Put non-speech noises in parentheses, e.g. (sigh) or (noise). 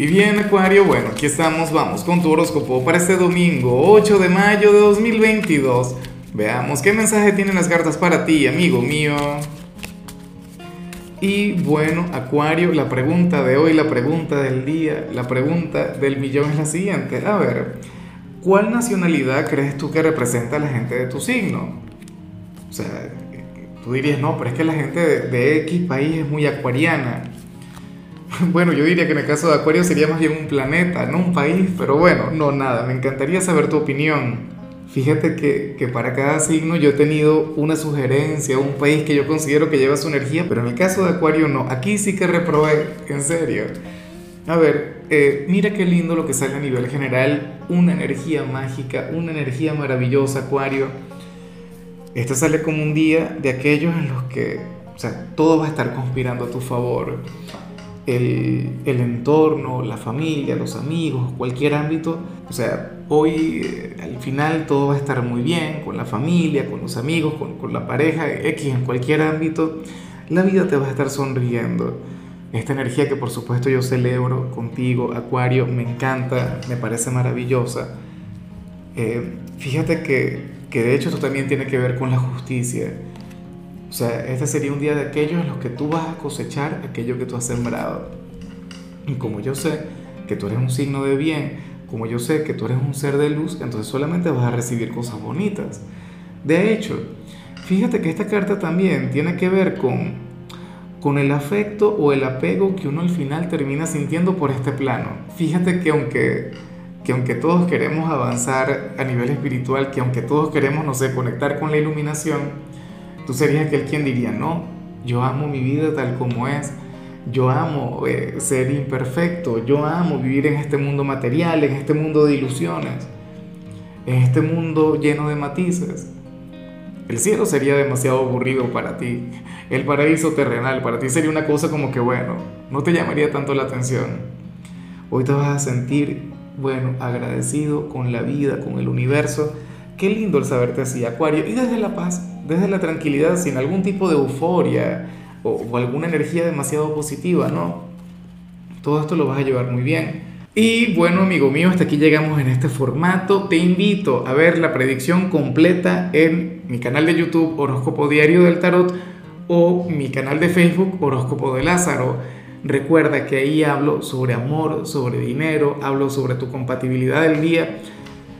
Y bien, Acuario, bueno, aquí estamos, vamos con tu horóscopo para este domingo, 8 de mayo de 2022. Veamos qué mensaje tienen las cartas para ti, amigo mío. Y bueno, Acuario, la pregunta de hoy, la pregunta del día, la pregunta del millón es la siguiente. A ver, ¿cuál nacionalidad crees tú que representa a la gente de tu signo? O sea, tú dirías, no, pero es que la gente de, de X país es muy acuariana. (laughs) Bueno, yo diría que en el caso de Acuario sería más bien un planeta, no un país, pero bueno, no nada, me encantaría saber tu opinión. Fíjate que, que, para cada signo yo he tenido una sugerencia, un país que yo considero que lleva su energía, pero en el caso de Acuario no, aquí sí que reprobé, en serio. A ver, eh, mira qué lindo lo que sale a nivel general, una energía mágica, una energía maravillosa, Acuario. Este sale como un día de aquellos en los que, o sea, todo va a estar conspirando a tu favor el, entorno, la familia, los amigos, cualquier ámbito. O sea, hoy eh, al final todo va a estar muy bien con la familia, con los amigos, con, con la pareja, X en cualquier ámbito. La vida te va a estar sonriendo. Esta energía que por supuesto yo celebro contigo, Acuario, me encanta, me parece maravillosa. Eh, fíjate que, que de hecho esto también tiene que ver con la justicia o sea, este sería un día de aquellos en los que tú vas a cosechar aquello que tú has sembrado. Y como yo sé que tú eres un signo de bien, como yo sé que tú eres un ser de luz, entonces solamente vas a recibir cosas bonitas. De hecho, fíjate que esta carta también tiene que ver con, con el afecto o el apego que uno al final termina sintiendo por este plano. Fíjate que aunque, que aunque todos queremos avanzar a nivel espiritual, que aunque todos queremos, no sé, conectar con la iluminación, Tú serías aquel quien diría, no, yo amo mi vida tal como es, yo amo eh, ser imperfecto, yo amo vivir en este mundo material, en este mundo de ilusiones, en este mundo lleno de matices. El cielo sería demasiado aburrido para ti, el paraíso terrenal para ti sería una cosa como que, bueno, no te llamaría tanto la atención. Hoy te vas a sentir, bueno, agradecido con la vida, con el universo. Qué lindo el saberte así, Acuario, y desde la paz desde la tranquilidad, sin algún tipo de euforia o, alguna energía demasiado positiva, ¿no? Todo esto lo vas a llevar muy bien. Y bueno, amigo mío, hasta aquí llegamos en este formato. Te invito a ver la predicción completa en mi canal de YouTube Horóscopo Diario del Tarot o mi canal de Facebook Horóscopo de Lázaro. Recuerda que ahí hablo sobre amor, sobre dinero, hablo sobre tu compatibilidad del día